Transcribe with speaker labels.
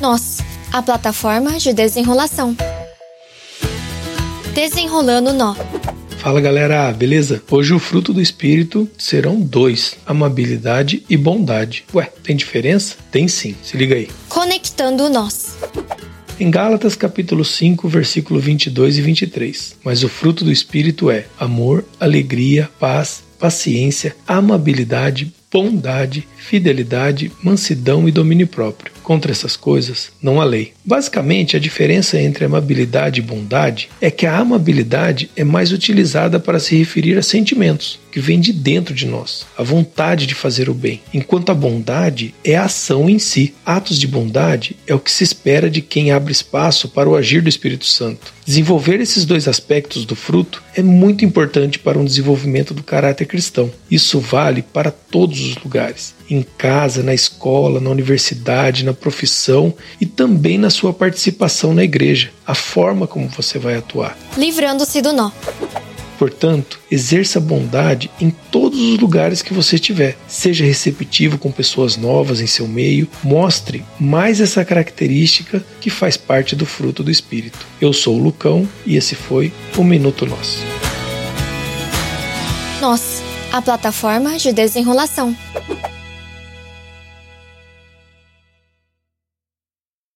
Speaker 1: Nós, a plataforma de desenrolação. Desenrolando nó.
Speaker 2: Fala galera, beleza? Hoje o fruto do espírito serão dois: amabilidade e bondade. Ué, tem diferença? Tem sim, se liga aí.
Speaker 1: Conectando nós.
Speaker 2: Em Gálatas capítulo 5, versículo 22 e 23. Mas o fruto do espírito é amor, alegria, paz, paciência, amabilidade, bondade, fidelidade, mansidão e domínio próprio. Contra essas coisas não há lei. Basicamente, a diferença entre amabilidade e bondade é que a amabilidade é mais utilizada para se referir a sentimentos, que vêm de dentro de nós, a vontade de fazer o bem, enquanto a bondade é a ação em si. Atos de bondade é o que se espera de quem abre espaço para o agir do Espírito Santo. Desenvolver esses dois aspectos do fruto é muito importante para um desenvolvimento do caráter cristão. Isso vale para todos os lugares em casa, na escola, na universidade, na profissão e também na sua participação na igreja, a forma como você vai atuar.
Speaker 1: Livrando-se do nó.
Speaker 2: Portanto, exerça bondade em todos os lugares que você estiver. Seja receptivo com pessoas novas em seu meio. Mostre mais essa característica que faz parte do fruto do Espírito. Eu sou o Lucão e esse foi o Minuto Nosso.
Speaker 1: Nós, a plataforma de desenrolação.